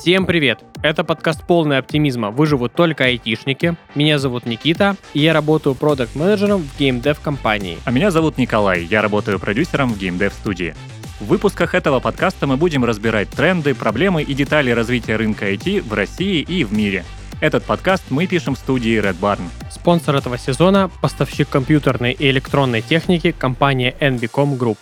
Всем привет! Это подкаст «Полный оптимизма. Выживут только айтишники». Меня зовут Никита, и я работаю продакт-менеджером в геймдев-компании. А меня зовут Николай, я работаю продюсером в геймдев-студии. В выпусках этого подкаста мы будем разбирать тренды, проблемы и детали развития рынка IT в России и в мире. Этот подкаст мы пишем в студии Red Barn. Спонсор этого сезона – поставщик компьютерной и электронной техники компания NBCom Group.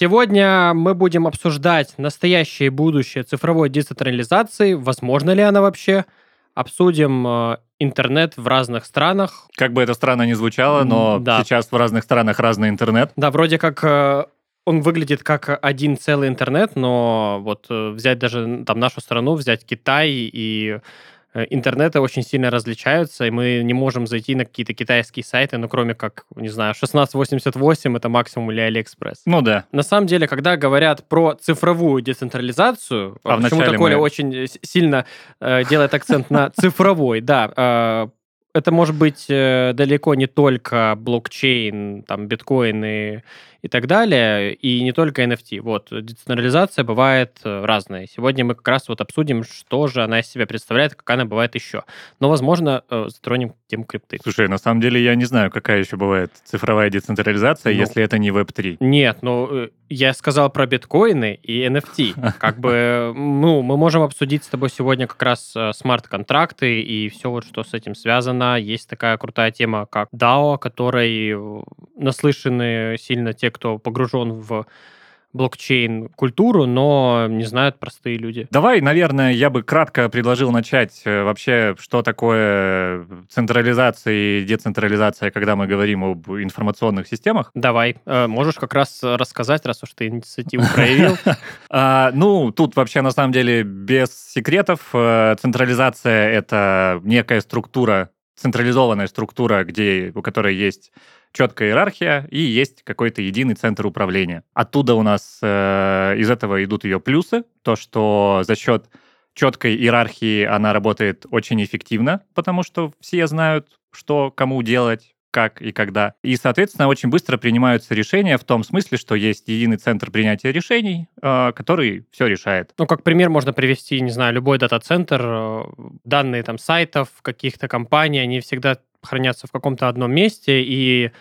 Сегодня мы будем обсуждать настоящее и будущее цифровой децентрализации, возможно ли она вообще, обсудим э, интернет в разных странах. Как бы это странно ни звучало, но Да. сейчас в разных странах разный интернет. Да, вроде как э, он выглядит как один целый интернет, но вот э, взять даже там нашу страну, взять Китай и э, интернеты очень сильно различаются, и мы не можем зайти на какие-то китайские сайты, ну, кроме как, не знаю, 1688 это максимум или Алиэкспресс. Ну да. На самом деле, когда говорят про цифровую децентрализацию, А почему-то вначале Коля мы- очень сильно э, делает акцент на цифровой, да, э, это может быть э, далеко не только блокчейн, там, биткоины и так далее, и не только NFT. Вот, децентрализация бывает э, разная. Сегодня мы как раз вот обсудим, что же она из себя представляет, как она бывает еще. Но, возможно, э, затронем тему крипты. Слушай, на самом деле я не знаю, какая еще бывает цифровая децентрализация, Ну. если это не Web3. Нет, ну, э, я сказал про биткоины и NFT. Как бы, ну, мы можем обсудить с тобой сегодня как раз смарт-контракты и все вот, что с этим связано. Есть такая крутая тема, как DAO, которой наслышаны сильно те, кто погружен в блокчейн-культуру, но не знают простые люди. Давай, наверное, я бы кратко предложил начать э, вообще, что такое централизация и децентрализация, когда мы говорим об информационных системах. Давай, э, можешь как раз рассказать, раз уж ты инициативу проявил. А, ну, тут вообще на самом деле без секретов. Э, Централизация — это некая структура, централизованная структура, где, у которой есть четкая иерархия и есть какой-то единый центр управления. Оттуда у нас э, из этого идут ее плюсы, то, что за счет четкой иерархии она работает очень эффективно, потому что все знают, что кому делать, как и когда. И, соответственно, очень быстро принимаются решения в том смысле, что есть единый центр принятия решений, э, который все решает. Ну, как пример можно привести, не знаю, любой дата-центр, э, данные там сайтов, каких-то компаний, они всегда хранятся в каком-то одном месте, и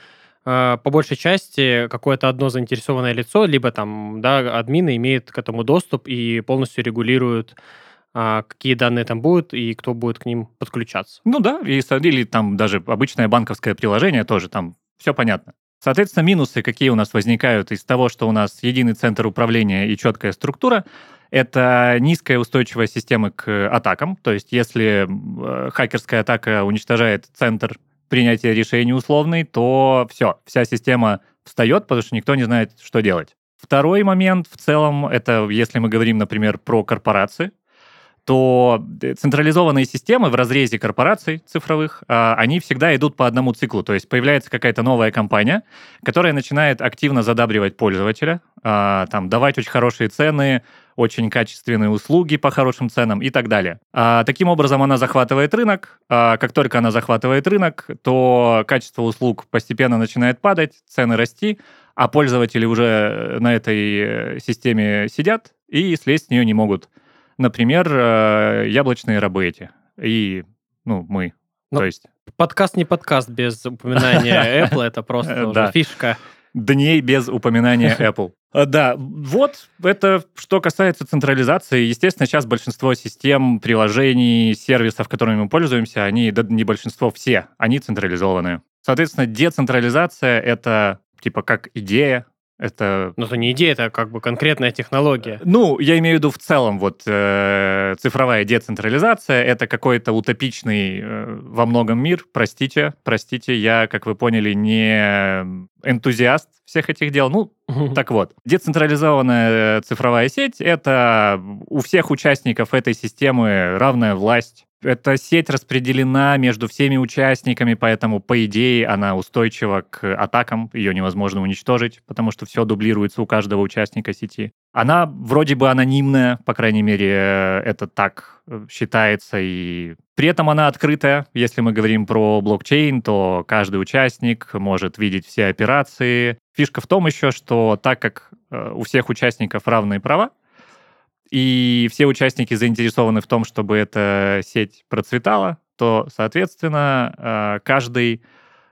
э, по большей части какое-то одно заинтересованное лицо, либо там, да, админы имеют к этому доступ и полностью регулируют, а, какие данные там будут и кто будет к ним подключаться. Ну да, и, или там даже обычное банковское приложение тоже, там все понятно. Соответственно, минусы, какие у нас возникают из того, что у нас единый центр управления и четкая структура, это низкая устойчивость системы к атакам. То есть, если э, хакерская атака уничтожает центр принятия решений условный, то все, вся система встает, потому что никто не знает, что делать. Второй момент в целом, это если мы говорим, например, про корпорации, то э, централизованные системы в разрезе корпораций цифровых, а, они всегда идут по одному циклу. То есть появляется какая-то новая компания, которая начинает активно задабривать пользователя, а, там, давать очень хорошие цены, очень качественные услуги по хорошим ценам и так далее. А, таким образом, она захватывает рынок. А, как только она захватывает рынок, то качество услуг постепенно начинает падать, цены расти, а пользователи уже на этой э, системе сидят и слезть с нее не могут. Например, э, яблочные рабы эти. И, ну, мы. Ну, То есть Подкаст не подкаст без упоминания Apple, это просто Э, уже фишка. дней без упоминания Apple. А, Да, вот это что касается централизации. Естественно, сейчас большинство систем, приложений, сервисов, которыми мы пользуемся, они, да не большинство, все, они централизованные. Соответственно, децентрализация — это типа как идея, это Но это не идея, это как бы конкретная технология. Ну, я имею в виду в целом, вот э, цифровая децентрализация это какой-то утопичный э, во многом мир. Простите, простите, я, как вы поняли, не энтузиаст всех этих дел. Ну, так вот, децентрализованная цифровая сеть это у всех участников этой системы равная власть, Эта сеть распределена между всеми участниками, поэтому, по идее, она устойчива к атакам, ее невозможно уничтожить, потому что все дублируется у каждого участника сети. Она вроде бы анонимная, по крайней мере, это так э, считается, и при этом она открытая. Если мы говорим про блокчейн, то каждый участник может видеть все операции. Фишка в том еще, что так как э, у всех участников равные права, и все участники заинтересованы в том, чтобы эта сеть процветала, то, соответственно, э, каждый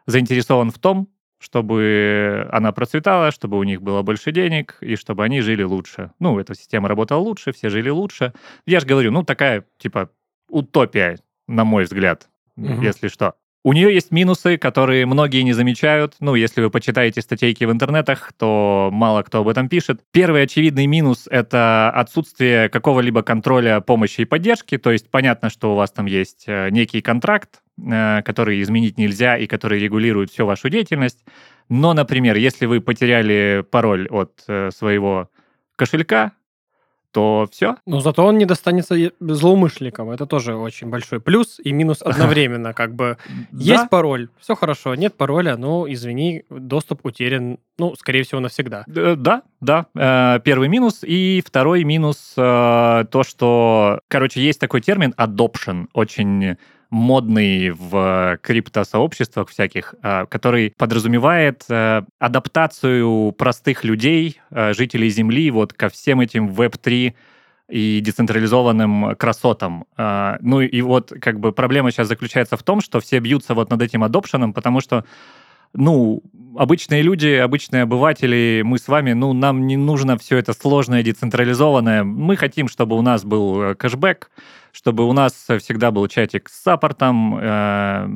заинтересован в том, чтобы она процветала, чтобы у них было больше денег и чтобы они жили лучше. Ну, эта система работала лучше, все жили лучше. Я же говорю, ну, такая, типа, утопия, на мой взгляд, угу. если что. У нее есть минусы, которые многие не замечают. Ну, если вы почитаете статейки в интернетах, то мало кто об этом пишет. Первый очевидный минус — это отсутствие какого-либо контроля помощи и поддержки. То есть понятно, что у вас там есть э, некий контракт, э, который изменить нельзя и который регулирует всю вашу деятельность. Но, например, если вы потеряли пароль от э, своего кошелька, то все. Но зато он не достанется злоумышленникам. Это тоже очень большой плюс и минус одновременно. Как бы есть пароль, все хорошо, нет пароля, ну, извини, доступ утерян, ну, скорее всего, навсегда. Да, да. Э, первый минус. И второй минус э, то, что, короче, есть такой термин adoption, очень модный в криптосообществах всяких, э, который подразумевает э, адаптацию простых людей, э, жителей Земли, вот ко всем этим Web3 и децентрализованным красотам. Ну и вот как бы проблема сейчас заключается в том, что все бьются вот над этим адопшеном, потому что ну, обычные люди, обычные обыватели, мы с вами, ну, нам не нужно все это сложное, децентрализованное. Мы хотим, чтобы у нас был кэшбэк, чтобы у нас всегда был чатик с саппортом. Э,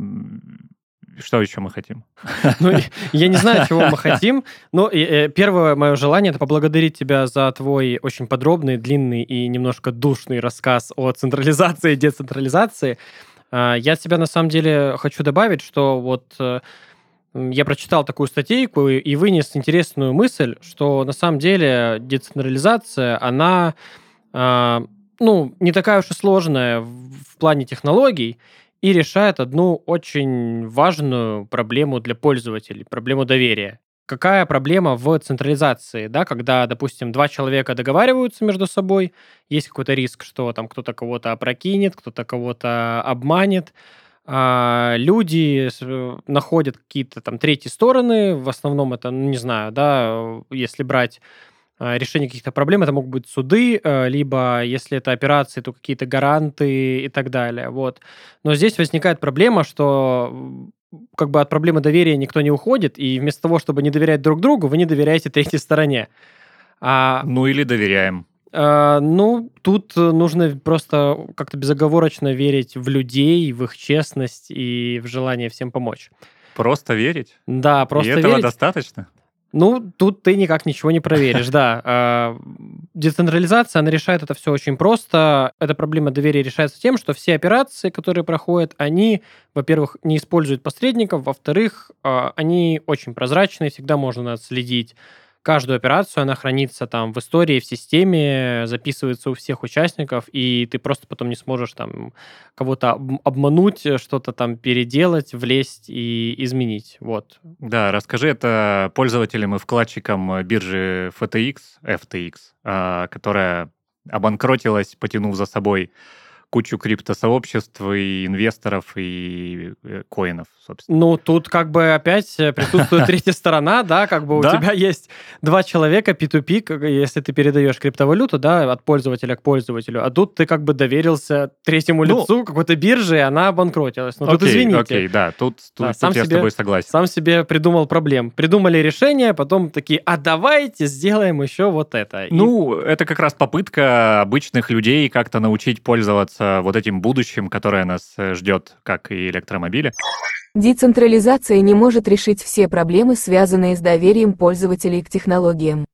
что еще мы хотим? Ну, я не знаю, чего мы хотим, но э, первое мое желание — это поблагодарить тебя за твой очень подробный, длинный и немножко душный рассказ о централизации и децентрализации. А, я тебя, на самом деле, хочу добавить, что вот э, я прочитал такую статейку и вынес интересную мысль, что на самом деле децентрализация, она а, ну, не такая уж и сложная в плане технологий и решает одну очень важную проблему для пользователей, проблему доверия. Какая проблема в централизации, да, когда, допустим, два человека договариваются между собой, есть какой-то риск, что там кто-то кого-то опрокинет, кто-то кого-то обманет, люди находят какие-то там третьи стороны, в основном это, ну, не знаю, да, если брать а, решение каких-то проблем. Это могут быть суды, э, либо, если это операции, то какие-то гаранты и так далее. Вот. Но здесь возникает проблема, что как бы от проблемы доверия никто не уходит, и вместо того, чтобы не доверять друг другу, вы не доверяете третьей стороне. А, ну или доверяем. А, ну, тут нужно просто как-то безоговорочно верить в людей, в их честность и в желание всем помочь. Просто верить? Да, просто и этого верить. достаточно? Ну, тут ты никак ничего не проверишь, да. А, децентрализация, она решает это все очень просто. Эта проблема доверия решается тем, что все операции, которые проходят, они, во-первых, не используют посредников, во-вторых, а, они очень прозрачные, всегда можно отследить каждую операцию, она хранится там в истории, в системе, записывается у всех участников, и ты просто потом не сможешь там кого-то обмануть, что-то там переделать, влезть и изменить. Вот. Да, расскажи это пользователям и вкладчикам биржи FTX, FTX, а, которая обанкротилась, потянув за собой кучу криптосообществ и инвесторов и э, коинов, собственно. Ну, тут как бы опять э, присутствует третья сторона, да, как бы у тебя есть два человека P2P, если ты передаешь криптовалюту, да, от пользователя к пользователю, а тут ты как бы доверился третьему ну, лицу какой-то бирже, и она обанкротилась. Ну, тут извините. Окей, да, тут, я с тобой согласен. Сам себе придумал проблем. Придумали решение, потом такие, а давайте сделаем еще вот это. Ну, это как раз попытка обычных людей как-то научить пользоваться вот этим будущим, которое нас э, ждет, как и электромобили. Децентрализация не может решить все проблемы, связанные с доверием пользователей к технологиям.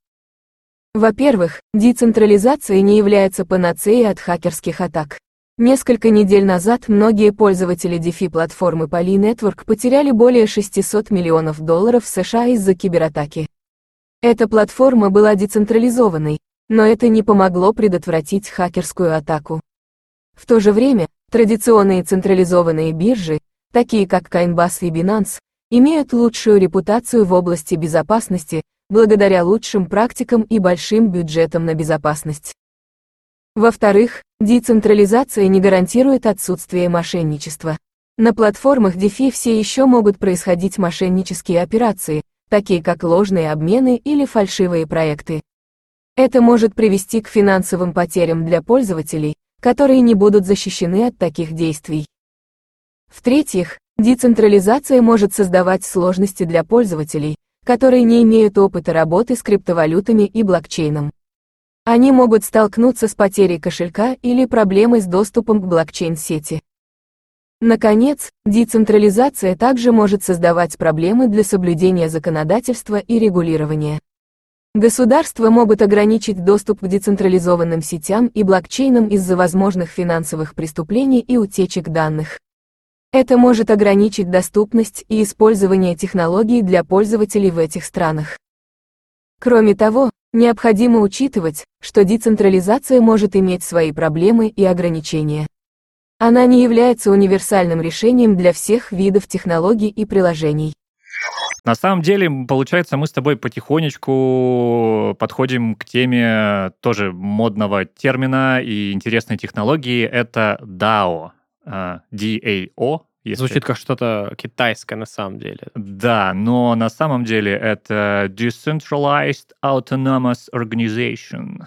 Во-первых, децентрализация не является панацеей от хакерских атак. Несколько недель назад многие пользователи DeFi-платформы Poly Network потеряли более 600 миллионов долларов США из-за кибератаки. Эта платформа была децентрализованной, но это не помогло предотвратить хакерскую атаку. В то же время, Традиционные централизованные биржи, такие как Coinbase и Binance, имеют лучшую репутацию в области безопасности, благодаря лучшим практикам и большим бюджетам на безопасность. Во-вторых, децентрализация не гарантирует отсутствие мошенничества. На платформах DeFi все еще могут происходить мошеннические операции, такие как ложные обмены или фальшивые проекты. Это может привести к финансовым потерям для пользователей, которые не будут защищены от таких действий. В-третьих, децентрализация может создавать сложности для пользователей, которые не имеют опыта работы с криптовалютами и блокчейном. Они могут столкнуться с потерей кошелька или проблемой с доступом к блокчейн-сети. Наконец, децентрализация также может создавать проблемы для соблюдения законодательства и регулирования. Государства могут ограничить доступ к децентрализованным сетям и блокчейнам из-за возможных финансовых преступлений и утечек данных. Это может ограничить доступность и использование технологий для пользователей в этих странах. Кроме того, необходимо учитывать, что децентрализация может иметь свои проблемы и ограничения. Она не является универсальным решением для всех видов технологий и приложений. На самом деле, получается, мы с тобой потихонечку подходим к теме тоже модного термина и интересной технологии. Это DAO. DAO. Если... Звучит как что-то китайское на самом деле. Да, но на самом деле это Decentralized Autonomous Organization.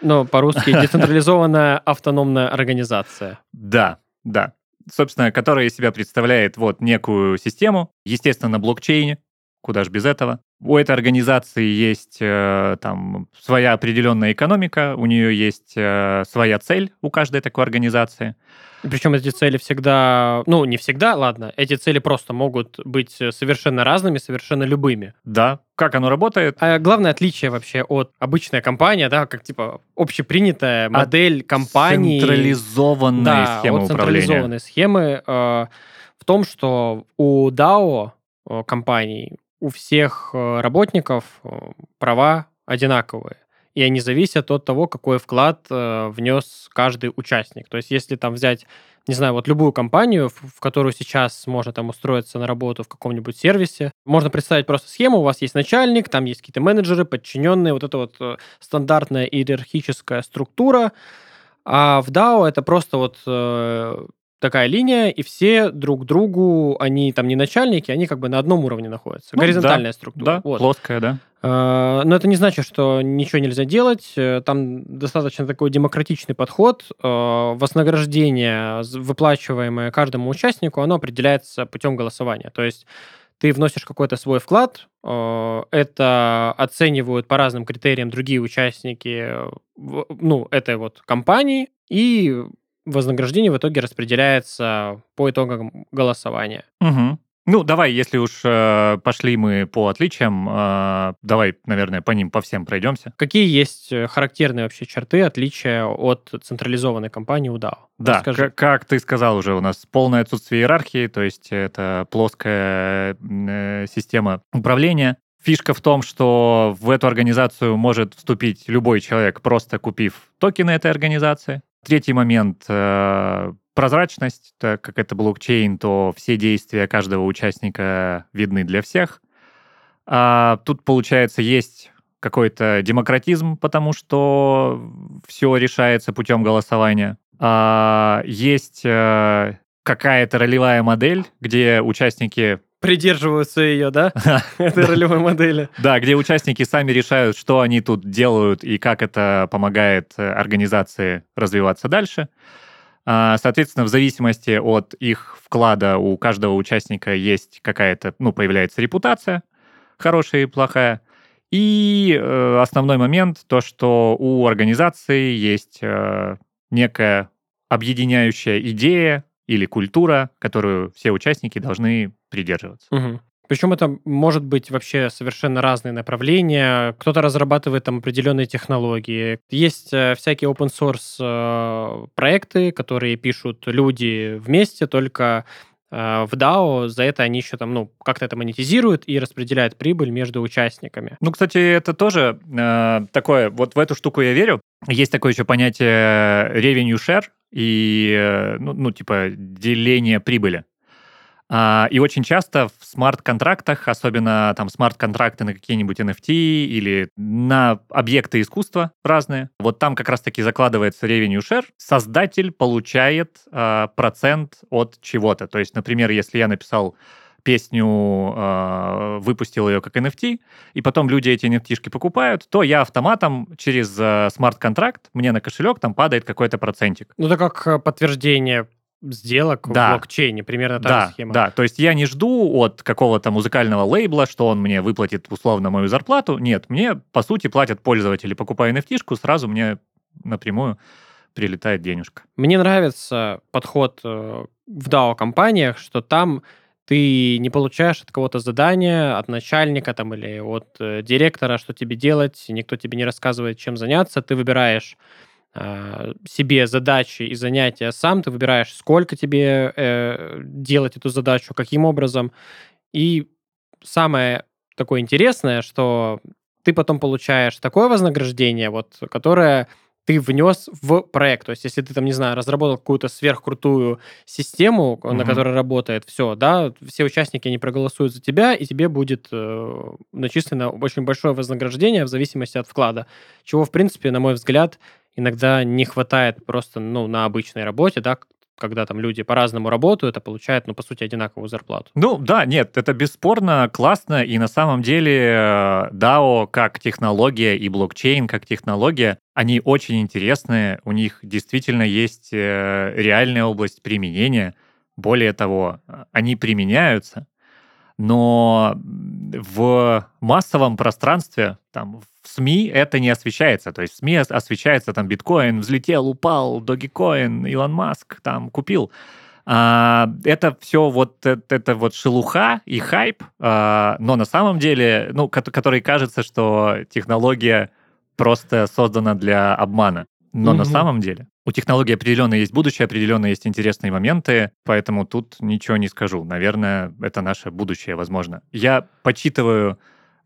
Ну, по-русски децентрализованная автономная организация. Да, да. Собственно, которая из себя представляет вот некую систему, естественно, на блокчейне, Куда же без этого? У этой организации есть э, там своя определенная экономика, у нее есть э, своя цель у каждой такой организации. Причем эти цели всегда, ну не всегда, ладно, эти цели просто могут быть совершенно разными, совершенно любыми. Да, как оно работает? А главное отличие вообще от обычной компании, да, как типа общепринятая модель от компании. Централизованной да, схемы от управления. централизованной схемы э, в том, что у DAO э, компаний у всех э, работников э, права одинаковые. И они зависят от того, какой вклад э, внес каждый участник. То есть, если там взять, не знаю, вот любую компанию, в, которую сейчас можно там устроиться на работу в каком-нибудь сервисе, можно представить просто схему, у вас есть начальник, там есть какие-то менеджеры, подчиненные, вот это вот стандартная иерархическая структура, а в DAO это просто вот такая линия, и все друг другу, они там не начальники, они как бы на одном уровне находятся. Ну, Горизонтальная да, структура. Да, вот. плоская, да. А, но это не значит, что ничего нельзя делать. Э, там достаточно такой демократичный подход. А, вознаграждение, выплачиваемое каждому участнику, оно определяется путем голосования. То есть ты вносишь какой-то свой вклад, это оценивают по разным критериям другие участники ну, этой вот компании, и вознаграждение в итоге распределяется по итогам голосования. Угу. Ну, давай, если уж э, пошли мы по отличиям, э, давай, наверное, по ним по всем пройдемся. Какие есть э, характерные вообще черты отличия от централизованной компании у DAO? Да, как ты сказал уже, у нас полное отсутствие иерархии, то есть это плоская э, система управления. Фишка в том, что в эту организацию может вступить любой человек, просто купив токены этой организации. Третий момент э, прозрачность, так как это блокчейн, то все действия каждого участника видны для всех. А тут, получается, есть какой-то демократизм, потому что все решается путем голосования. А есть э, какая-то ролевая модель, где участники придерживаются ее, да, этой ролевой модели. Да, где участники сами решают, что они тут делают и как это помогает э, организации развиваться дальше. А, соответственно, в зависимости от их вклада у каждого участника есть какая-то, ну, появляется репутация, хорошая и плохая. И э, основной момент, то, что у организации есть э, некая объединяющая идея, или культура, которую все участники должны придерживаться. Угу. Причем это может быть вообще совершенно разные направления. Кто-то разрабатывает там определенные технологии. Есть э, всякие open source э, проекты, которые пишут люди вместе, только э, в DAO за это они еще там, ну, как-то это монетизируют и распределяют прибыль между участниками. Ну, кстати, это тоже э, такое, вот в эту штуку я верю. Есть такое еще понятие revenue share, и, э, ну, ну типа, деление прибыли. А, и очень часто в смарт-контрактах, особенно там смарт-контракты на какие-нибудь NFT или на объекты искусства разные, вот там как раз-таки закладывается revenue share, создатель получает а, процент от чего-то. То есть, например, если я написал песню, э, выпустил ее как NFT, и потом люди эти NFT покупают, то я автоматом через э, смарт-контракт, мне на кошелек там падает какой-то процентик. Ну, это как подтверждение сделок да. в блокчейне, примерно та да, же схема. Да, то есть я не жду от какого-то музыкального лейбла, что он мне выплатит условно мою зарплату. Нет, мне, по сути, платят пользователи. Покупая nft сразу мне напрямую прилетает денежка. Мне нравится подход э, в DAO-компаниях, что там ты не получаешь от кого-то задания, от начальника там или от э, директора, что тебе делать, никто тебе не рассказывает, чем заняться, ты выбираешь а, себе задачи и занятия сам, ты выбираешь, сколько тебе э, делать эту задачу, каким образом. И самое такое интересное, что ты потом получаешь такое вознаграждение, вот, которое ты внес в проект. То есть, если ты там, не знаю, разработал какую-то сверхкрутую систему, угу. на которой работает все, да, все участники не проголосуют за тебя, и тебе будет э, начислено очень большое вознаграждение в зависимости от вклада. Чего, в принципе, на мой взгляд, иногда не хватает просто, ну, на обычной работе, да, когда там люди по-разному работают, а получают, ну, по сути, одинаковую зарплату. Ну, да, нет, это бесспорно классно, и на самом деле э, DAO как технология и блокчейн как технология, они очень интересные, у них действительно есть э, реальная область применения. Более того, они применяются, но в массовом пространстве, там, в СМИ это не освещается. То есть в СМИ освещается там биткоин взлетел, упал, Dogecoin, Илон Маск там купил. А, это все вот это, это вот шелуха и хайп, а, но на самом деле, ну, который кажется, что технология просто создана для обмана. Но угу. на самом деле у технологии определенно есть будущее, определенно есть интересные моменты, поэтому тут ничего не скажу. Наверное, это наше будущее, возможно. Я почитываю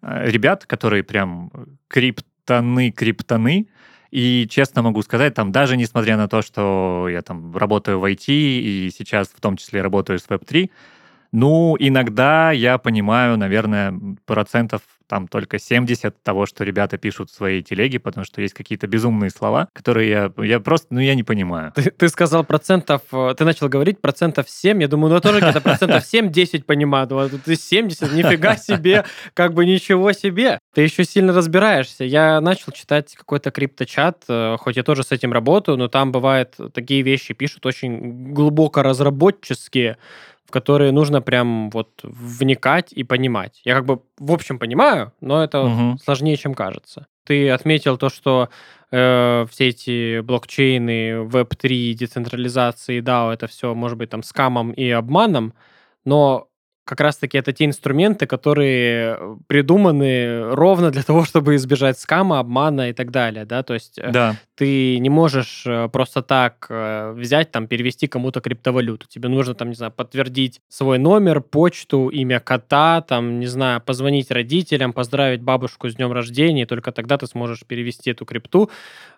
э, ребят, которые прям криптоны, криптоны, и честно могу сказать, там даже несмотря на то, что я там работаю в IT и сейчас в том числе работаю с Web3, ну, иногда я понимаю, наверное, процентов там только 70 того, что ребята пишут в своей телеге, потому что есть какие-то безумные слова, которые я, я просто, ну, я не понимаю. Ты, ты сказал процентов, э, ты начал говорить процентов 7, я думаю, ну, тоже где-то процентов 7-10 понимаю, ну, ты 70, нифига себе, как бы ничего себе. Ты еще сильно разбираешься. Я начал читать какой-то крипточат, э, хоть я тоже с этим работаю, но там бывают такие вещи, пишут очень глубоко разработческие, в которые нужно прям вот вникать и понимать. Я как бы в общем понимаю, но это угу. сложнее, чем кажется. Ты отметил то, что э, все эти блокчейны, Web3, децентрализации, DAO, это все может быть там скамом и обманом, но как раз-таки это те инструменты, которые придуманы ровно для того, чтобы избежать скама, обмана и так далее, да, то есть э, да. Ты не можешь э, просто так взять, там, перевести кому-то криптовалюту, тебе нужно, там, не знаю, подтвердить свой номер, почту, имя кота, там, не знаю, позвонить родителям, поздравить бабушку с днем рождения, и только тогда ты сможешь перевести эту крипту,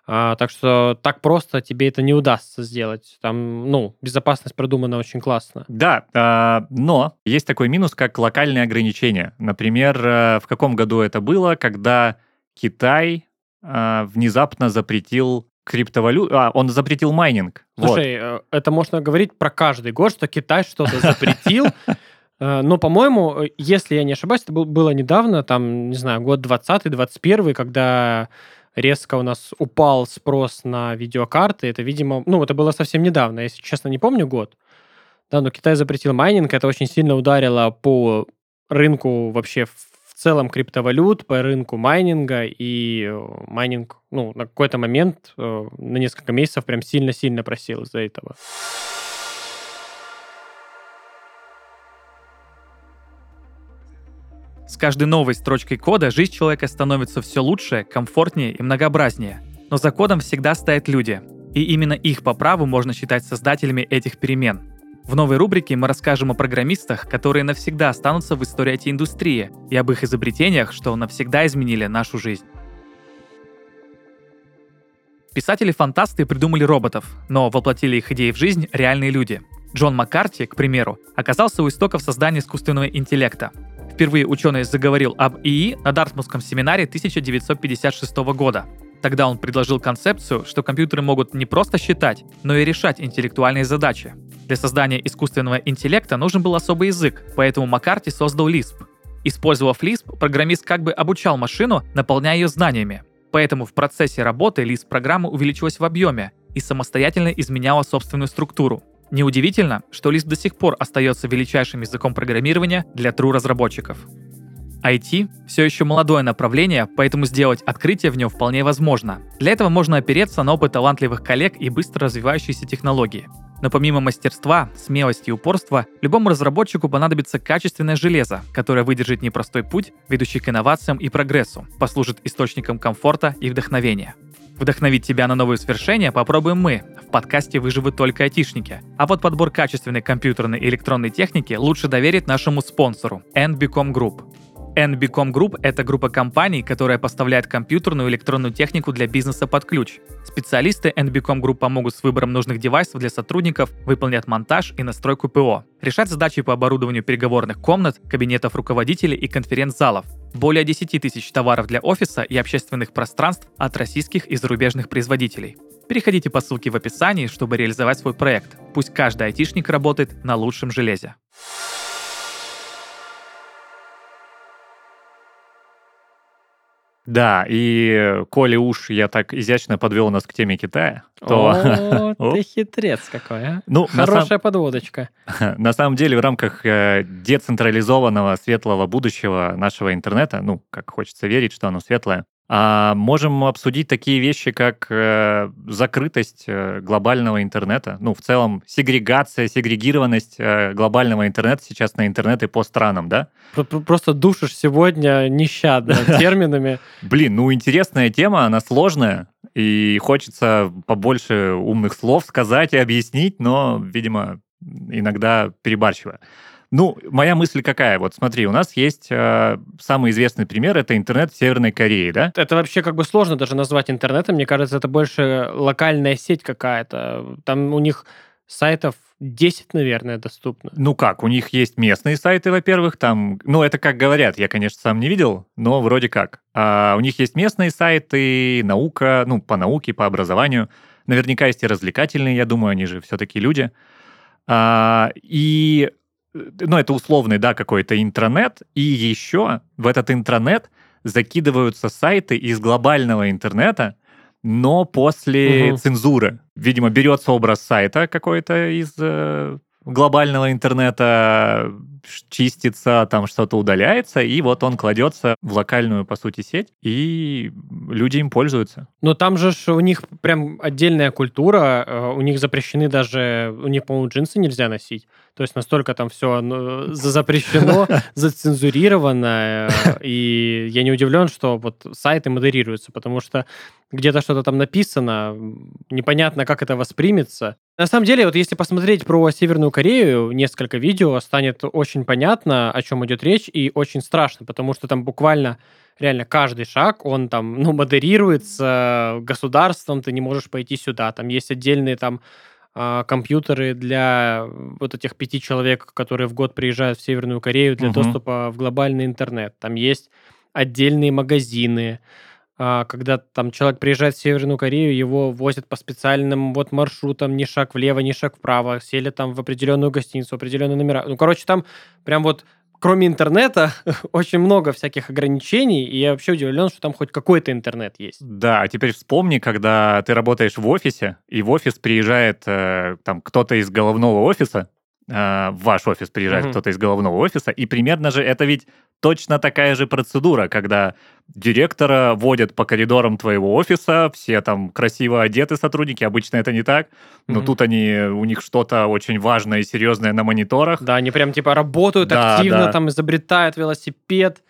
а, так что так просто тебе это не удастся сделать, там, ну, безопасность продумана очень классно. Да, а, но есть такой такой минус, как локальные ограничения. Например, э, в каком году это было, когда Китай э, внезапно запретил криптовалюту, а, он запретил майнинг. Слушай, вот. Э, это можно говорить про каждый год, что Китай что-то запретил, но, по-моему, если я не ошибаюсь, это было недавно, там, не знаю, год 20-21, когда резко у нас упал спрос на видеокарты. Это, видимо, ну, это было совсем недавно, если честно, не помню год. Да, но Китай запретил майнинг, это очень сильно ударило по рынку вообще целом криптовалют, по рынку майнинга, и э, майнинг, ну, на какой-то момент, э, на несколько месяцев прям сильно-сильно просел из-за этого. С каждой новой строчкой кода жизнь человека становится все лучше, комфортнее и многообразнее. Но за кодом всегда стоят люди. И именно их по праву можно считать создателями этих перемен – в новой рубрике мы расскажем о программистах, которые навсегда останутся в истории IT-индустрии, и об их изобретениях, что навсегда изменили нашу жизнь. Писатели-фантасты придумали роботов, но воплотили их идеи в жизнь реальные люди. Джон Маккарти, к примеру, оказался у истоков создания искусственного интеллекта. Впервые ученый заговорил об ИИ на Дартмутском семинаре 1956 года. Тогда он предложил концепцию, что компьютеры могут не просто считать, но и решать интеллектуальные задачи. Для создания искусственного интеллекта нужен был особый язык, поэтому Маккарти создал Lisp. Использовав Lisp, программист как бы обучал машину, наполняя ее знаниями. Поэтому в процессе работы Lisp-программа увеличилась в объеме и самостоятельно изменяла собственную структуру. Неудивительно, что Lisp до сих пор остается величайшим языком программирования для true-разработчиков. IT – все еще молодое направление, поэтому сделать открытие в нем вполне возможно. Для этого можно опереться на опыт талантливых коллег и быстро развивающиеся технологии. Но помимо мастерства, смелости и упорства, любому разработчику понадобится качественное железо, которое выдержит непростой путь, ведущий к инновациям и прогрессу, послужит источником комфорта и вдохновения. Вдохновить тебя на новые свершения попробуем мы. В подкасте выживут только айтишники. А вот подбор качественной компьютерной и электронной техники лучше доверить нашему спонсору – NBCom Group. NBCom Group – это группа компаний, которая поставляет компьютерную и электронную технику для бизнеса под ключ. Специалисты NBCom Group помогут с выбором нужных девайсов для сотрудников, выполнят монтаж и настройку ПО, решать задачи по оборудованию переговорных комнат, кабинетов руководителей и конференц-залов. Более 10 тысяч товаров для офиса и общественных пространств от российских и зарубежных производителей. Переходите по ссылке в описании, чтобы реализовать свой проект. Пусть каждый айтишник работает на лучшем железе. Да, и коли уж я так изящно подвел нас к теме Китая, то... О, ты хитрец какой, а? Ну, Хорошая сам... подводочка. На самом деле, в рамках э, децентрализованного светлого будущего нашего интернета, ну, как хочется верить, что оно светлое, а можем обсудить такие вещи, как э, закрытость э, глобального интернета, ну, в целом, сегрегация, сегрегированность э, глобального интернета сейчас на интернеты по странам, да? Просто душишь сегодня нещадно терминами. Блин, ну, интересная тема, она сложная, и хочется побольше умных слов сказать и объяснить, но, видимо, иногда перебарщивая. Ну, моя мысль какая? Вот смотри, у нас есть э, самый известный пример, это интернет Северной Корее, да? Это вообще как бы сложно даже назвать интернетом. Мне кажется, это больше локальная сеть какая-то. Там у них сайтов 10, наверное, доступно. Ну как, у них есть местные сайты, во-первых, там, ну это как говорят, я, конечно, сам не видел, но вроде как. А у них есть местные сайты, наука, ну по науке, по образованию. Наверняка есть и развлекательные, я думаю, они же все-таки люди. А, и ну, это условный, да, какой-то интранет, и еще в этот интранет закидываются сайты из глобального интернета, но после угу. цензуры. Видимо, берется образ сайта какой-то из э, глобального интернета, чистится, там что-то удаляется, и вот он кладется в локальную, по сути, сеть, и люди им пользуются. Но там же у них прям отдельная культура, э, у них запрещены даже, у них, по-моему, джинсы нельзя носить. То есть настолько там все ну, запрещено, зацензурировано, э, и я не удивлен, что вот сайты модерируются, потому что где-то что-то там написано, непонятно, как это воспримется. На самом деле, вот если посмотреть про Северную Корею, несколько видео, станет очень понятно, о чем идет речь, и очень страшно, потому что там буквально реально каждый шаг, он там, ну, модерируется государством, ты не можешь пойти сюда. Там есть отдельные там а, компьютеры для вот этих пяти человек, которые в год приезжают в Северную Корею для угу. доступа в глобальный интернет. Там есть отдельные магазины, когда там человек приезжает в Северную Корею, его возят по специальным вот маршрутам, ни шаг влево, ни шаг вправо, сели там в определенную гостиницу, определенные номера. Ну, короче, там прям вот кроме интернета очень много всяких ограничений, и я вообще удивлен, что там хоть какой-то интернет есть. Да, а теперь вспомни, когда ты работаешь в офисе, и в офис приезжает э, там кто-то из головного офиса, э, в ваш офис приезжает угу. кто-то из головного офиса, и примерно же это ведь точно такая же процедура, когда директора водят по коридорам твоего офиса, все там красиво одеты сотрудники, обычно это не так, но mm-hmm. тут они, у них что-то очень важное и серьезное на мониторах. Да, они прям типа работают да, активно, да. там изобретают велосипед.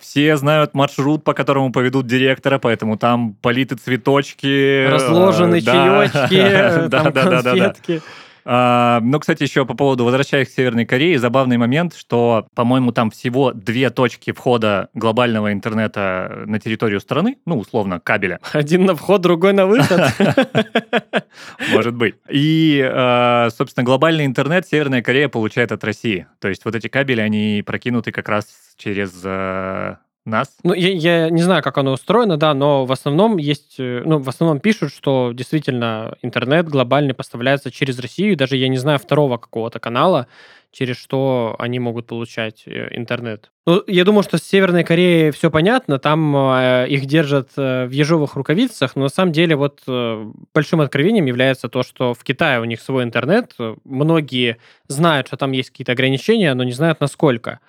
Все знают маршрут, по которому поведут директора, поэтому там политы цветочки. Разложены да. чаечки, там конфетки. Ну, кстати, еще по поводу, возвращаясь к Северной Корее, забавный момент, что, по-моему, там всего две точки входа глобального интернета на территорию страны, ну, условно, кабеля. Один на вход, другой на выход. Может быть. И, э, собственно, глобальный интернет Северная Корея получает от России. То есть вот эти кабели, они прокинуты как раз через э, нас. Ну, я, я не знаю, как оно устроено, да, но в основном есть, э, ну, в основном пишут, что действительно интернет глобальный поставляется через Россию, даже я не знаю второго какого-то канала, через что они могут получать э, интернет. Ну, я думаю, что с Северной Кореей все понятно, там э, их держат э, в ежовых рукавицах, но на самом деле вот э, большим откровением является то, что в Китае у них свой интернет, многие знают, что там есть какие-то ограничения, но не знают насколько.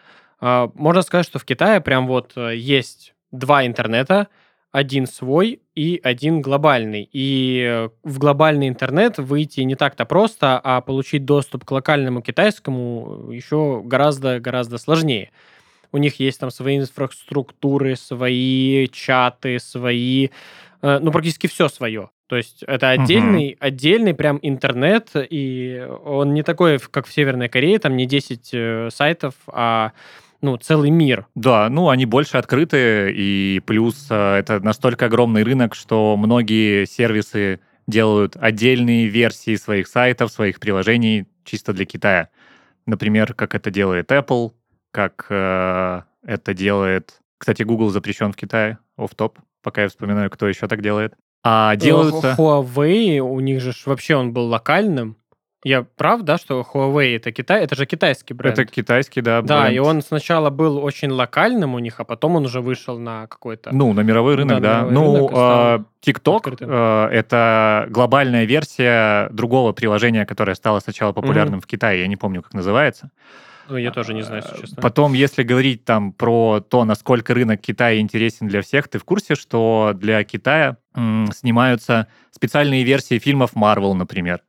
Э, можно сказать, что в Китае прям вот э, есть два интернета, один свой и один глобальный. И э, в глобальный интернет выйти не так-то просто, а получить доступ к локальному китайскому еще гораздо-гораздо сложнее. У них есть там свои инфраструктуры, свои чаты, свои... Э, ну, практически все свое. То есть это отдельный, угу. отдельный прям интернет, и он не такой, как в Северной Корее, там не 10 э, сайтов, а ну, целый мир. Да, ну, они больше открыты, и плюс э, это настолько огромный рынок, что многие сервисы делают отдельные версии своих сайтов, своих приложений чисто для Китая. Например, как это делает Apple, как э, это делает... Кстати, Google запрещен в Китае, оф топ пока я вспоминаю, кто еще так делает. А делаются... Huawei, у них же вообще он был локальным, я прав, да, что Huawei это Китай, это же китайский бренд. Это китайский, да. Да, бренд. и он сначала был очень локальным у них, а потом он уже вышел на какой-то. Ну, на мировой рынок, да. да. Ну, а, TikTok э, это глобальная версия другого приложения, которое стало сначала популярным mm в Китае. Я не помню, как называется. Ну, я тоже не знаю, если честно. Потом, если говорить там про то, насколько рынок Китая интересен для всех, ты в курсе, что для Китая м, снимаются специальные версии фильмов Marvel, например.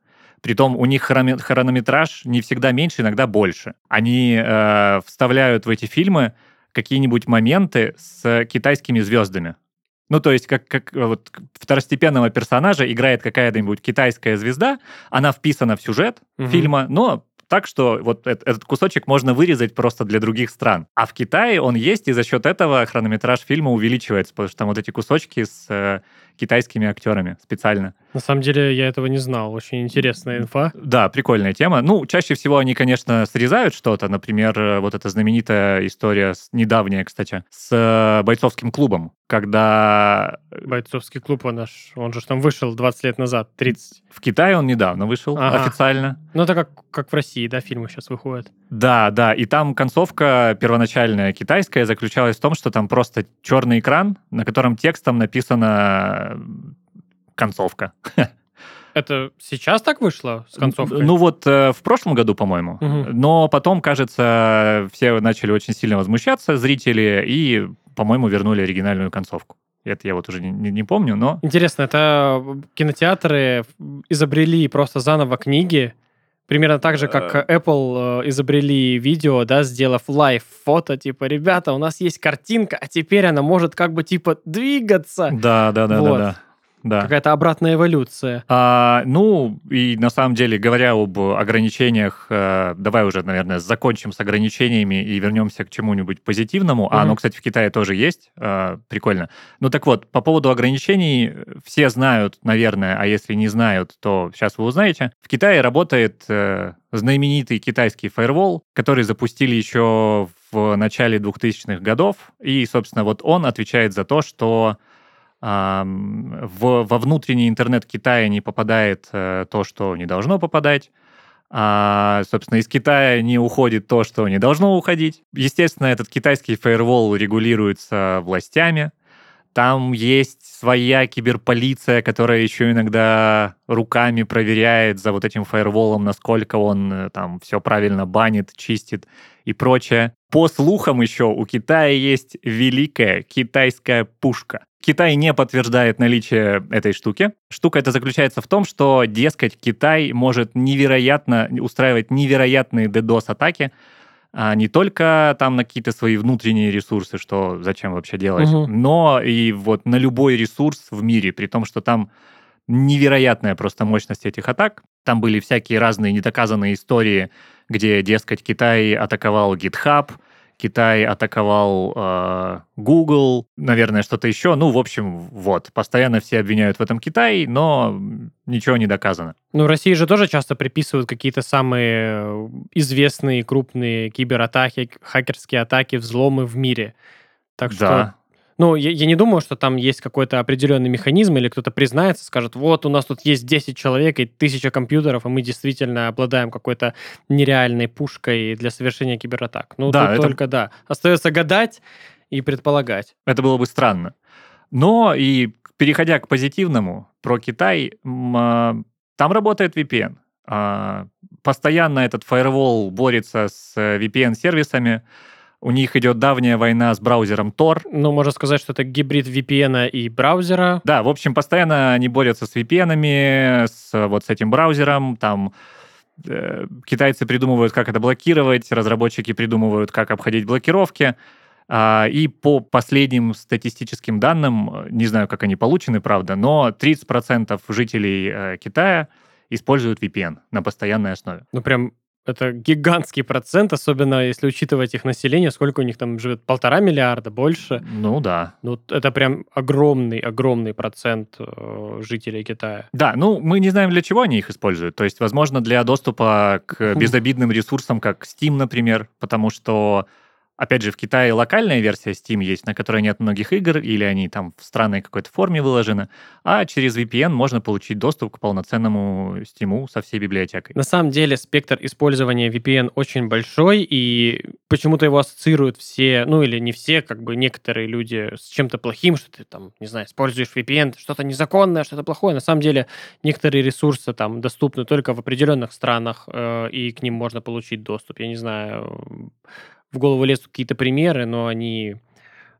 Притом у них хронометраж не всегда меньше, иногда больше. Они э, вставляют в эти фильмы какие-нибудь моменты с китайскими звездами. Ну, то есть, как, как вот второстепенного персонажа играет какая-нибудь китайская звезда, она вписана в сюжет угу. фильма, но так, что вот этот кусочек можно вырезать просто для других стран. А в Китае он есть, и за счет этого хронометраж фильма увеличивается, потому что там вот эти кусочки с э, китайскими актерами специально. На самом деле я этого не знал. Очень интересная инфа. Да, прикольная тема. Ну, чаще всего они, конечно, срезают что-то. Например, э, вот эта знаменитая история, недавняя, кстати, с э, бойцовским клубом, когда... Бойцовский клуб, он, аж, он же там вышел 20 лет назад, 30. В Китае он недавно вышел ага. официально. Ну, это как, как в России, да, фильмы сейчас выходят. Да, да, и там концовка первоначальная китайская заключалась в том, что там просто черный экран, на котором текстом написано концовка. Это сейчас так вышло с концовкой? Ну вот э, в прошлом году, по-моему. Угу. Но потом, кажется, все начали очень сильно возмущаться, зрители, и, по-моему, вернули оригинальную концовку. Это я вот уже не, не, не помню, но... Интересно, это кинотеатры изобрели просто заново книги, Примерно так же, как э. Apple э, изобрели видео, да, сделав лайв-фото, типа, ребята, у нас есть картинка, а теперь она может как бы, типа, двигаться. Да, да, да, вот. да, да да. Какая-то обратная эволюция. А, ну, и на самом деле, говоря об ограничениях, э, давай уже, наверное, закончим с ограничениями и вернемся к чему-нибудь позитивному. А оно, кстати, в Китае тоже есть. Э, прикольно. Ну так вот, по поводу ограничений, все знают, наверное, а если не знают, то сейчас вы узнаете. В Китае работает э, знаменитый китайский фаервол, который запустили еще в начале 2000-х годов. И, собственно, вот он отвечает за то, что в, во внутренний интернет Китая не попадает э, то, что не должно попадать. А, собственно, из Китая не уходит то, что не должно уходить. Естественно, этот китайский фаервол регулируется властями. Там есть своя киберполиция, которая еще иногда руками проверяет за вот этим фаерволом, насколько он э, там все правильно банит, чистит и прочее. По слухам еще у Китая есть великая китайская пушка. Китай не подтверждает наличие этой штуки. Штука эта заключается в том, что, дескать, Китай может невероятно устраивать невероятные DDoS-атаки, а не только там на какие-то свои внутренние ресурсы, что зачем вообще делать, угу. но и вот на любой ресурс в мире, при том, что там невероятная просто мощность этих атак. Там были всякие разные недоказанные истории, где, дескать, Китай атаковал GitHub, Китай атаковал э, Google, наверное, что-то еще. Ну, в общем, вот. Постоянно все обвиняют в этом Китай, но ничего не доказано. Ну, России же тоже часто приписывают какие-то самые известные крупные кибератаки, хакерские атаки, взломы в мире. Так что Да. Ну, я, я не думаю, что там есть какой-то определенный механизм, или кто-то признается, скажет, вот у нас тут есть 10 человек и тысяча компьютеров, и мы действительно обладаем какой-то нереальной пушкой для совершения кибератак. Ну, Да, это- только, да, остается гадать и предполагать. Это было бы странно. Но и переходя к позитивному, про Китай, а, там работает VPN. А, Постоянно этот фаервол борется с э, VPN-сервисами. У них идет давняя война с браузером Tor. Ну, можно сказать, что это гибрид VPN и браузера. Да, в общем, постоянно они борются с VPN, с вот с этим браузером, там э, китайцы придумывают, как это блокировать, разработчики придумывают, как обходить блокировки. А, И по последним статистическим данным, не знаю, как они получены, правда, но 30% жителей э, Китая используют VPN на постоянной основе. Ну, прям это гигантский процент, особенно если учитывать их население, сколько у них там живет, полтора миллиарда, больше. Ну да. Ну, это прям огромный-огромный процент э, жителей Китая. Да, ну мы не знаем, для чего они их используют. То есть, возможно, для доступа к безобидным ресурсам, как Steam, например, потому что, опять же, в Китае локальная версия Steam есть, на которой нет многих игр, или они там в странной какой-то форме выложены, а через VPN можно получить доступ к полноценному Steam со всей библиотекой. На самом деле спектр использования VPN очень большой, и почему-то его ассоциируют все, ну или не все, как бы некоторые люди с чем-то плохим, что ты там, не знаю, используешь VPN, что-то незаконное, что-то плохое. На самом деле некоторые ресурсы там доступны только в определенных странах, э, и к ним можно получить доступ. Я не знаю, в голову лезут какие-то примеры, но они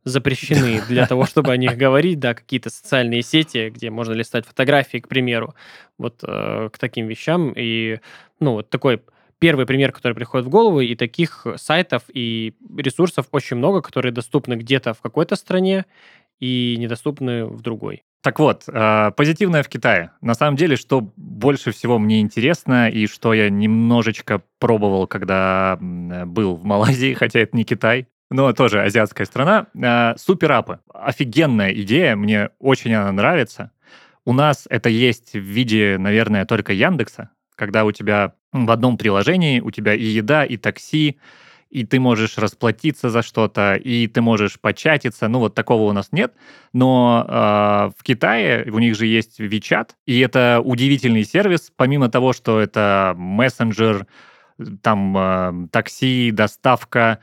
запрещены для того, чтобы о них говорить, да, какие-то социальные сети, где можно листать фотографии, к примеру, вот э, к таким вещам. И, ну, вот такой первый пример, который приходит в голову, и таких сайтов и ресурсов очень много, которые доступны где-то в какой-то стране и недоступны в другой. Так вот, э, позитивное в Китае. На самом деле, что больше всего мне интересно, и что я немножечко пробовал, когда м, был в Малайзии, хотя это не Китай, но тоже азиатская страна, э, суперапы. Офигенная идея, мне очень она нравится. У нас это есть в виде, наверное, только Яндекса, когда у тебя в одном приложении у тебя и еда, и такси, и ты можешь расплатиться за что-то, и ты можешь початиться. Ну, вот такого у нас нет. Но э, в Китае у них же есть WeChat, и это удивительный сервис. Помимо того, что это мессенджер, там э, такси, доставка,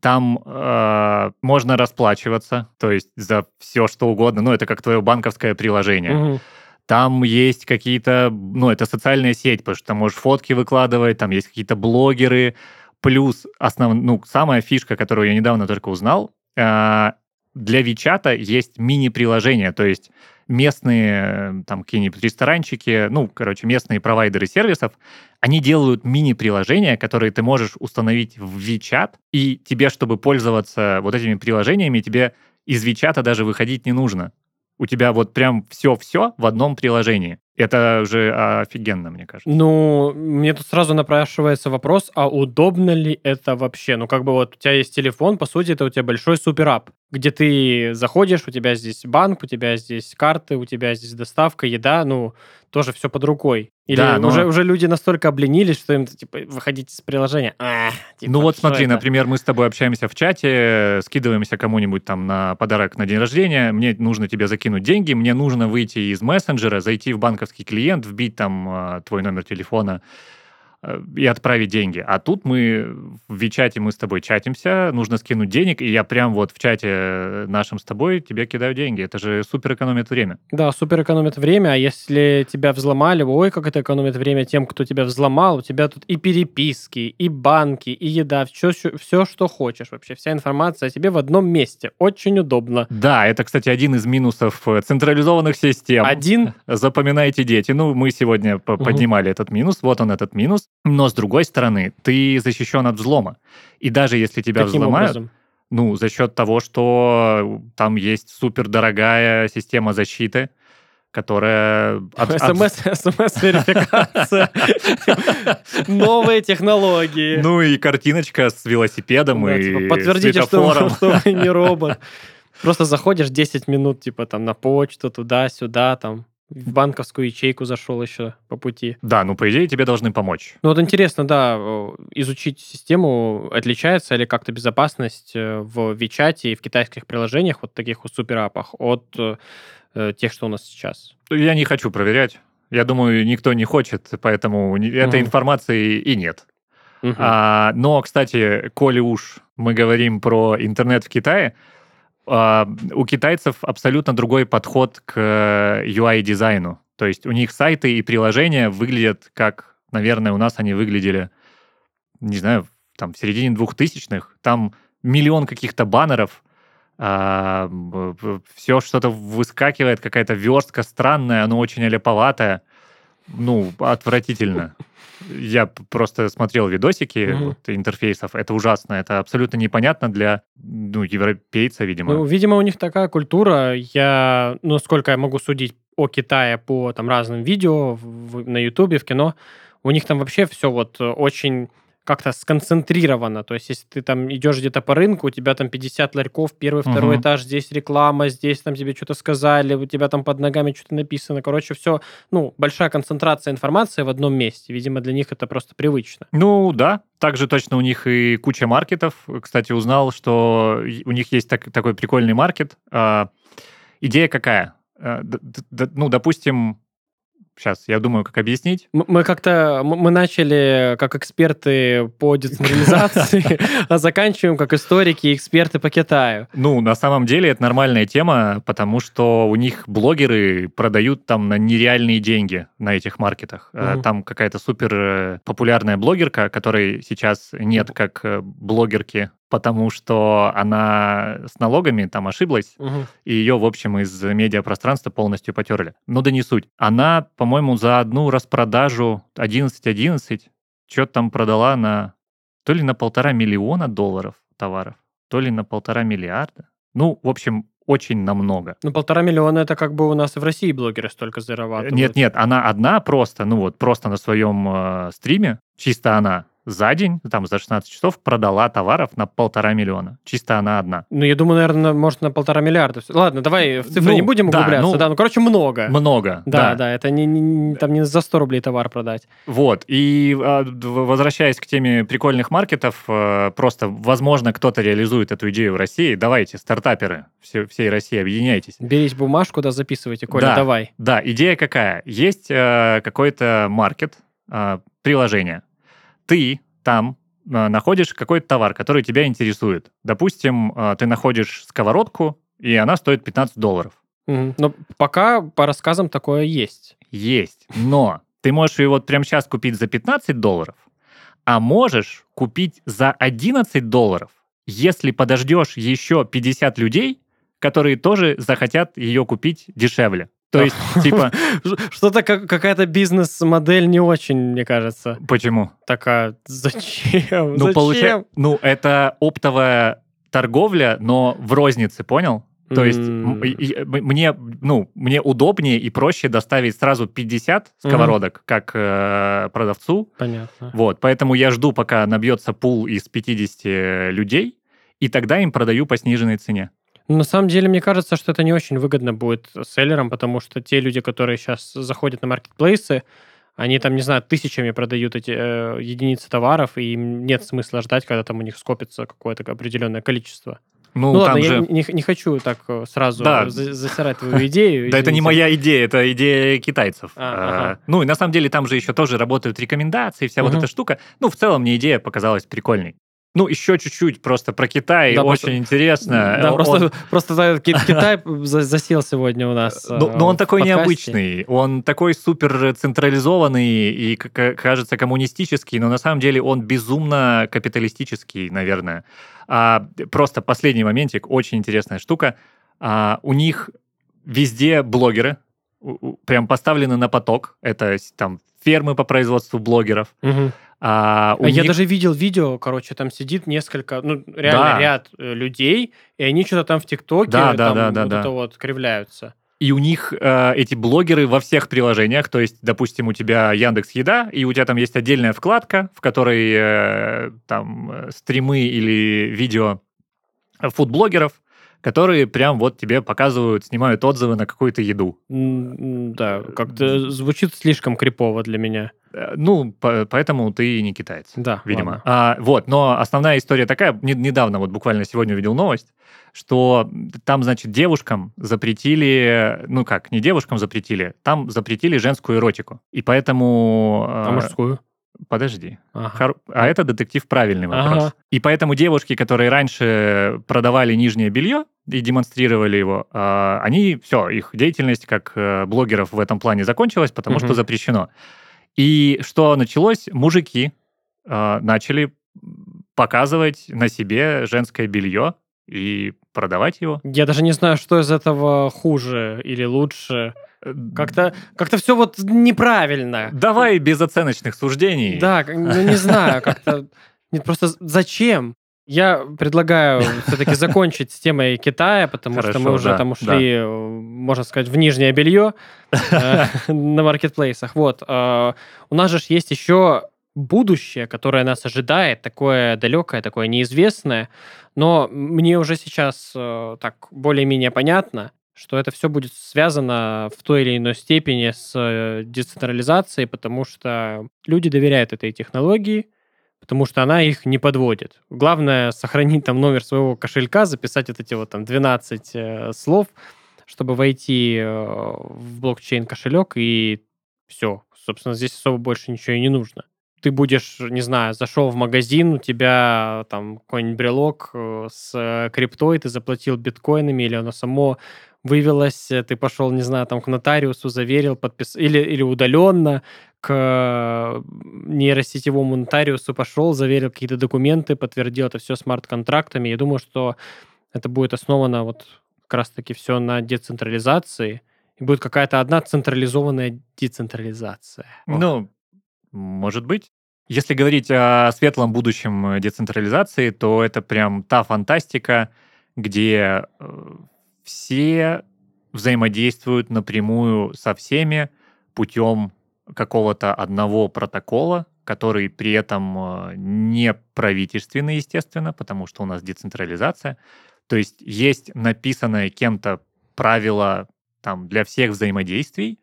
там э, можно расплачиваться, то есть за все что угодно. Ну, это как твое банковское приложение. Мгм. Там есть какие-то, ну, это социальная сеть, потому что там можешь фотки выкладывать, там есть какие-то блогеры, плюс основ, ну, самая фишка, которую я недавно только узнал, а, для Вичата есть мини-приложение, то есть местные э, там какие-нибудь ресторанчики, ну, короче, местные провайдеры сервисов, они делают мини-приложения, которые ты можешь установить в Вичат, и тебе, чтобы пользоваться вот этими приложениями, тебе из Вичата даже выходить не нужно. У тебя вот прям все-все в одном приложении. Это же офигенно, мне кажется. Ну, мне тут сразу напрашивается вопрос, а удобно ли это вообще? Ну, как бы вот у тебя есть телефон, по сути, это у тебя большой суперап, где ты заходишь, у тебя здесь банк, у тебя здесь карты, у тебя здесь доставка, еда, ну, тоже все под рукой. Или Да, но- уже, уже люди настолько обленились, что им, типа, выходить из приложения. А, типа, ну вот смотри, это? например, мы с тобой общаемся в чате, скидываемся кому-нибудь там на подарок на день рождения, мне нужно тебе закинуть деньги, мне нужно выйти из мессенджера, зайти в банковский клиент, вбить там а, твой номер телефона и отправить деньги. А тут мы в Вичате мы с тобой чатимся, нужно скинуть денег, и я прям вот в чате э, нашем с тобой тебе кидаю деньги. Это же супер экономит время. Да, супер экономит время, а если тебя взломали, ой, как это экономит время тем, кто тебя взломал, у тебя тут и переписки, и банки, и еда, все, все, что хочешь вообще, вся информация о тебе в одном месте. Очень удобно. Да, это, кстати, один из минусов э, централизованных систем. Один Запоминайте, дети. Ну, мы сегодня Мгм. поднимали этот минус, вот он этот минус. Но с другой стороны, ты защищен от взлома. И даже если тебя каким взломают, образом? ну, за счет того, что там есть супердорогая система защиты, которая... от- от- СМС, СМС-верификация. Новые технологии. Ну и картиночка с велосипедом Да, и типа, Подтвердите, что вы не робот. Просто заходишь 10 минут, типа, там, на почту, туда-сюда, там, в банковскую ячейку зашел еще по пути. Да, ну по идее тебе должны помочь. Ну вот интересно, да, э, изучить систему, отличается ли как-то безопасность э, в Вичате и в китайских приложениях, вот таких вот суперапах, от э, э, тех, что у нас сейчас. Я не хочу проверять. Я думаю, никто не хочет, поэтому ни- этой информации и нет. Мгм. А, но, кстати, коли уж мы говорим про интернет в Китае, у китайцев абсолютно другой подход к UI-дизайну. То есть у них сайты и приложения выглядят как, наверное, у нас они выглядели, не знаю, там в середине двухтысячных. Там миллион каких-то баннеров, все что-то выскакивает, какая-то верстка странная, оно очень аляповатое. Ну, отвратительно. Я просто смотрел видосики Мгм. вот, интерфейсов. Это ужасно. Это абсолютно непонятно для ну, европейца, видимо. Ну, видимо, у них такая культура. Я, ну, сколько я могу судить о Китае по там разным видео в- на Ютубе, в кино, у них там вообще все вот э, очень как-то сконцентрировано. То есть, если ты там идешь где-то по рынку, у тебя там 50 ларьков, первый, второй Мгм. этаж, здесь реклама, здесь там тебе что-то сказали, у тебя там под ногами что-то написано. Короче, все, ну, большая концентрация информации в одном месте. Видимо, для них это просто привычно. Ну, да. Также точно у них и куча маркетов. Кстати, узнал, что у них есть так- такой прикольный маркет. А, идея какая? А, д- д- д- ну, допустим, сейчас я думаю, как объяснить. Мы как-то мы начали как эксперты по децентрализации, а заканчиваем как историки и эксперты по Китаю. Ну, на самом деле это нормальная тема, потому что у них блогеры продают там на нереальные деньги на этих маркетах. Мгм. Там какая-то супер э, популярная блогерка, которой сейчас нет как э, блогерки, потому что она с налогами там ошиблась, и ее, в общем, из медиапространства полностью потерли. Ну да не суть. Она, по-моему, за одну распродажу 11.11 что-то там продала на то ли на полтора миллиона долларов товаров, то ли на полтора миллиарда. Ну, в общем, очень намного. Ну, полтора миллиона это как бы у нас и в России блогеры столько зарабатывают. Нет, нет, она одна просто, ну вот, просто на своем э, стриме, чисто она за день, там, за 16 часов продала товаров на полтора миллиона. Чисто она одна. Ну, я думаю, наверное, может, на полтора миллиарда. Ладно, давай в цифры Ну, не будем да, углубляться. ну, Да, ну, короче, много. Много. Да, да, это не, не- там не за 100 рублей товар продать. Вот, и а, возвращаясь к теме прикольных маркетов, э, просто, возможно, кто-то реализует эту идею в России. Давайте, стартаперы все- всей России, объединяйтесь. Берите бумажку, да, записывайте. Коля, Да. давай. Да, идея какая? Есть э, какой-то маркет, э, приложение. Ты там э, находишь какой-то товар, который тебя интересует. Допустим, э, ты находишь сковородку, и она стоит 15 долларов. Но пока по рассказам такое есть. Есть. Но ты можешь ее вот прямо сейчас купить за 15 долларов, а можешь купить за 11 долларов, если подождешь еще 50 людей, которые тоже захотят ее купить дешевле. То есть, типа, Что-то как- какая-то бизнес-модель не очень, мне кажется. почему? Такая, зачем? Ну, Зачем? получа- ну, это оптовая торговля, но в рознице, понял? То есть мне, ну, мне удобнее и проще доставить сразу 50 сковородок, как э, продавцу. Понятно. Вот, поэтому я жду, пока набьется пул из 50 людей, и тогда им продаю по сниженной цене. На самом деле, мне кажется, что это не очень выгодно будет селлерам, потому что те люди, которые сейчас заходят на маркетплейсы, они там, не знаю, тысячами продают эти э, единицы товаров, и им нет смысла ждать, когда там у них скопится какое-то определенное количество. Ну, Ну, там ладно, же... я не, не хочу так э, сразу Да. за- засирать твою идею. Да, это не моя идея, это идея китайцев. А, ага. Ну, и на самом деле там же еще тоже работают рекомендации, вся вот эта штука. Ну, в целом мне идея показалась прикольной. Ну, еще чуть-чуть просто про Китай, Да, очень просто- интересно. Да, Он- просто, просто Китай за- засел сегодня у нас. Ну, э, но он в такой подкасте. необычный, он такой супер централизованный и, кажется, коммунистический, но на самом деле он безумно капиталистический, наверное. А, просто последний моментик, очень интересная штука. А, у них везде блогеры, прям поставлены на поток. Это там фермы по производству блогеров. Мгм. А, у А Я них- даже видел видео, короче, там сидит несколько, ну, реально Да. ряд э, людей, и они что-то там в ТикТоке, Да, да, там да, да, вот да. это вот кривляются. и у них э, эти блогеры во всех приложениях, то есть, допустим, у тебя Яндекс Еда, и у тебя там есть отдельная вкладка, в которой э, там э, стримы или видео фудблогеров, которые прям вот тебе показывают, снимают отзывы на какую-то еду. Да, как-то звучит слишком крипово для меня. Э, Ну, по- поэтому ты не китаец. Да, видимо. ладно. А, вот, но основная история такая, не- недавно, вот буквально сегодня увидел новость, что там, значит, девушкам запретили, ну как, не девушкам запретили, там запретили женскую эротику. И поэтому... А э, мужскую? Подожди. Ага. Хор- А это детектив правильный вопрос. Ага. И поэтому девушки, которые раньше продавали нижнее белье и демонстрировали его, а, они, все, их деятельность как э, блогеров в этом плане закончилась, потому Мгм. что запрещено. И что началось? Мужики а, начали показывать на себе женское белье и продавать его. Я даже не знаю, что из этого хуже или лучше. Как-то как все вот неправильно. Давай без оценочных суждений. Да, ну не знаю, как-то... Нет, просто зачем? Я предлагаю все-таки закончить с темой Китая, потому что мы Хорошо, уже да, там ушли, э, можно сказать, в нижнее белье э, на маркетплейсах. Вот. э, У нас же есть еще будущее, которое нас ожидает, такое далекое, такое неизвестное, но мне уже сейчас так более-менее понятно, что это все будет связано в той или иной степени с э, децентрализацией, потому что люди доверяют этой технологии, потому что она их не подводит. Главное сохранить там номер своего кошелька, записать вот эти вот там 12 э, слов, чтобы войти э, в блокчейн кошелек и все. Собственно, здесь особо больше ничего и не нужно. Ты будешь, не знаю, зашел в магазин, у тебя там какой-нибудь брелок с криптой, ты заплатил биткоинами, или оно само вывелось, э, ты пошел, не знаю, там к нотариусу, заверил, подпис... или, или удаленно к э, нейросетевому нотариусу пошел, заверил какие-то документы, подтвердил это все смарт-контрактами. Я думаю, что это будет основано вот как раз-таки все на децентрализации, и будет какая-то одна централизованная децентрализация. Ну, может быть. Если говорить о светлом будущем децентрализации, то это прям та фантастика, где э, все взаимодействуют напрямую со всеми путем какого-то одного протокола, который при этом э, не правительственный, естественно, потому что у нас децентрализация. То есть есть написанное кем-то правило там для всех взаимодействий,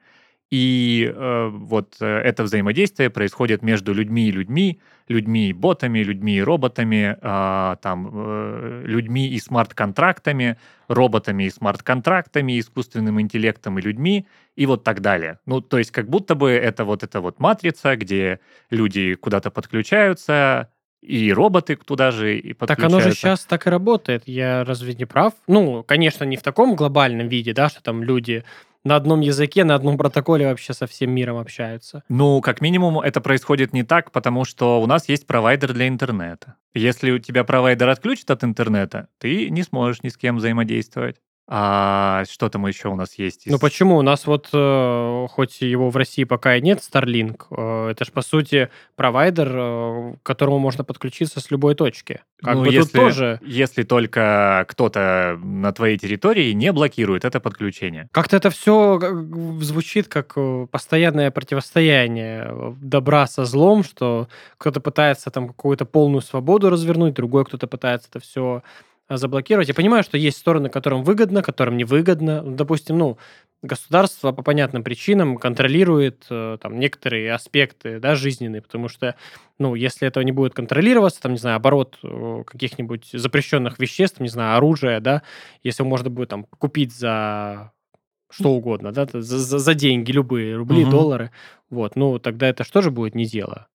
и э, вот э, это взаимодействие происходит между людьми и людьми, людьми и ботами, людьми и роботами, а, там, э, людьми и смарт-контрактами, роботами и смарт-контрактами, искусственным интеллектом и людьми, и вот так далее. Ну, то есть как будто бы это вот эта вот матрица, где люди куда-то подключаются, и роботы туда же и Так подключаются. оно же сейчас так и работает. Я разве не прав? Ну, конечно, не в таком глобальном виде, да, что там люди на одном языке, на одном протоколе вообще со всем миром общаются. Ну, как минимум, это происходит не так, потому что у нас есть провайдер для интернета. Если у тебя провайдер отключит от интернета, ты не сможешь ни с кем взаимодействовать. А что там еще у нас есть? из- Ну почему? У нас вот, э, хоть его в России пока и нет, Starlink, э, это же по сути провайдер, э, к которому можно подключиться с любой точки. Как Ну, бы если, тут тоже... если только кто-то на твоей территории не блокирует это подключение. Как-то это все звучит как э, постоянное противостояние э, добра со злом, что кто-то пытается там какую-то полную свободу развернуть, другой кто-то пытается это все заблокировать. Я понимаю, что есть стороны, которым выгодно, которым невыгодно. Допустим, ну, государство по понятным причинам контролирует э, там некоторые аспекты, да, жизненные, потому что, ну, если этого не будет контролироваться, там, не знаю, оборот э, каких-нибудь запрещенных веществ, не знаю, оружия, да, если можно будет там купить за что угодно, да, за, за- за деньги любые, рубли, Мгм. доллары, вот, ну, тогда это что же будет не дело.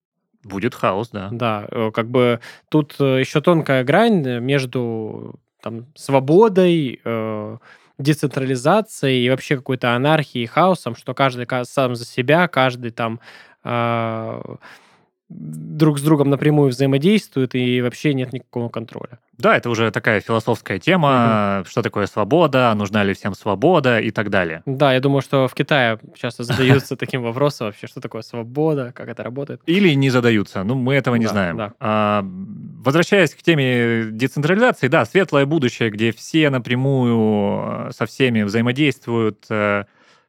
Будет хаос, да. Да, э, как бы тут э, еще тонкая грань э, между там, свободой, э, децентрализацией и вообще какой-то анархией, хаосом, что каждый ка- сам за себя, каждый там э, друг с другом напрямую взаимодействуют, и вообще нет никакого контроля. Да, это уже такая философская тема, что такое свобода, нужна ли всем свобода и так далее. Да, я думаю, что в Китае часто задаются таким вопросом вообще, что такое свобода, как это работает. Или не задаются, ну мы этого не Да, знаем. да. А, возвращаясь к теме децентрализации, да, светлое будущее, где все напрямую э, со всеми взаимодействуют,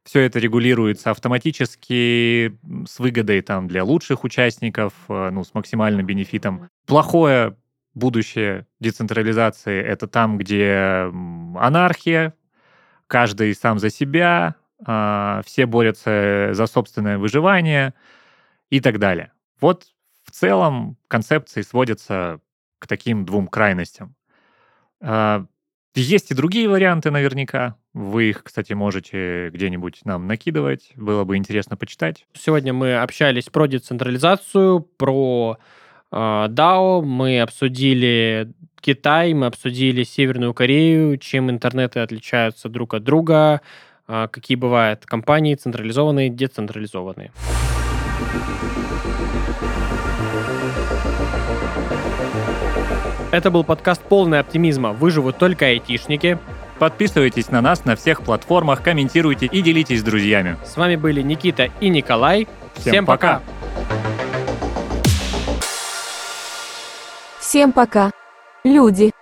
все это регулируется автоматически с выгодой там для лучших участников, э, ну, с максимальным бенефитом. Плохое будущее децентрализации — это там, где анархия, каждый сам за себя, а, все борются за собственное выживание и так далее. Вот в целом концепции сводятся к таким двум крайностям. А, Есть и другие варианты наверняка. Вы их, кстати, можете где-нибудь нам накидывать. Было бы интересно почитать. Сегодня мы общались про децентрализацию, про э, DAO, мы обсудили Китай, мы обсудили Северную Корею, чем интернеты отличаются друг от друга, э, какие бывают компании централизованные, децентрализованные. Это был подкаст «Полный оптимизма. Выживут только айтишники». Подписывайтесь на нас на всех платформах, комментируйте и делитесь с друзьями. С вами были Никита и Николай. Всем пока. Всем пока. Люди.